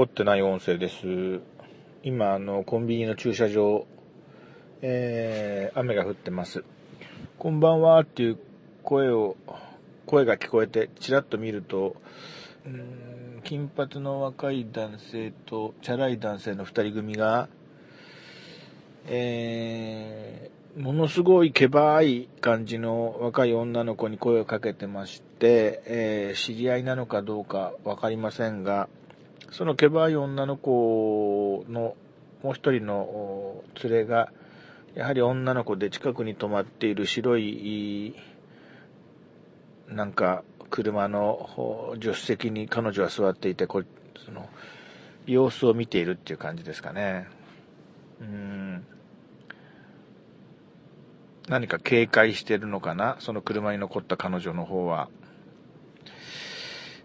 凝ってない音声です。今、あの、コンビニの駐車場、えー、雨が降ってます。こんばんはっていう声を、声が聞こえて、ちらっと見ると、うん金髪の若い男性と、チャラい男性の二人組が、えー、ものすごいけばい感じの若い女の子に声をかけてまして、えー、知り合いなのかどうかわかりませんが、そのけばい女の子のもう一人の連れが、やはり女の子で近くに止まっている白い、なんか、車の助手席に彼女は座っていて、こその、様子を見ているっていう感じですかね。うん。何か警戒してるのかな？その車に残った彼女の方は。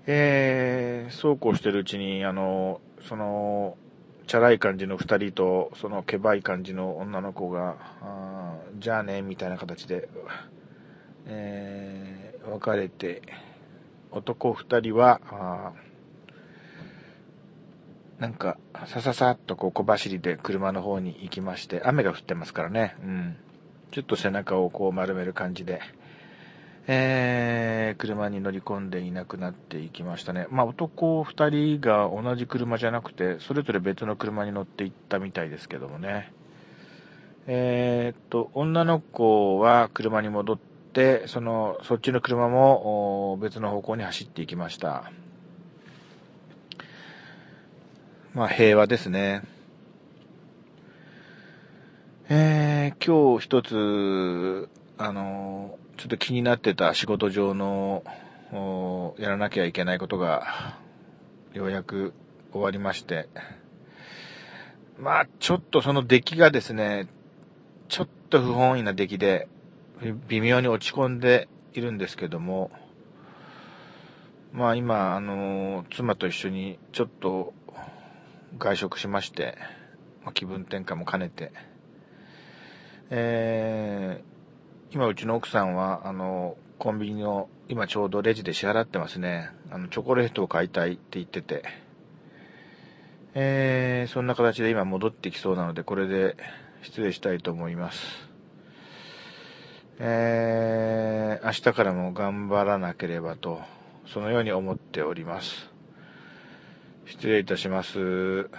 えー、そうこうしてるうちに、あの、その、チャラい感じの二人と、そのケバい感じの女の子が、あじゃあね、みたいな形で、えー、別れて、男二人は、あなんか、さささっとこう小走りで車の方に行きまして、雨が降ってますからね、うん。ちょっと背中をこう丸める感じで、えー、車に乗り込んでいなくなっていきましたね。まあ、男二人が同じ車じゃなくて、それぞれ別の車に乗っていったみたいですけどもね。えー、っと、女の子は車に戻って、その、そっちの車も別の方向に走っていきました。まあ、平和ですね。えー、今日一つ、あのちょっと気になってた仕事上の、やらなきゃいけないことが、ようやく終わりまして、まあ、ちょっとその出来がですね、ちょっと不本意な出来で、微妙に落ち込んでいるんですけども、まあ今、あの、妻と一緒にちょっと外食しまして、まあ、気分転換も兼ねて、えー、今うちの奥さんは、あの、コンビニの、今ちょうどレジで支払ってますね。あの、チョコレートを買いたいって言ってて。えー、そんな形で今戻ってきそうなので、これで失礼したいと思います。えー、明日からも頑張らなければと、そのように思っております。失礼いたします。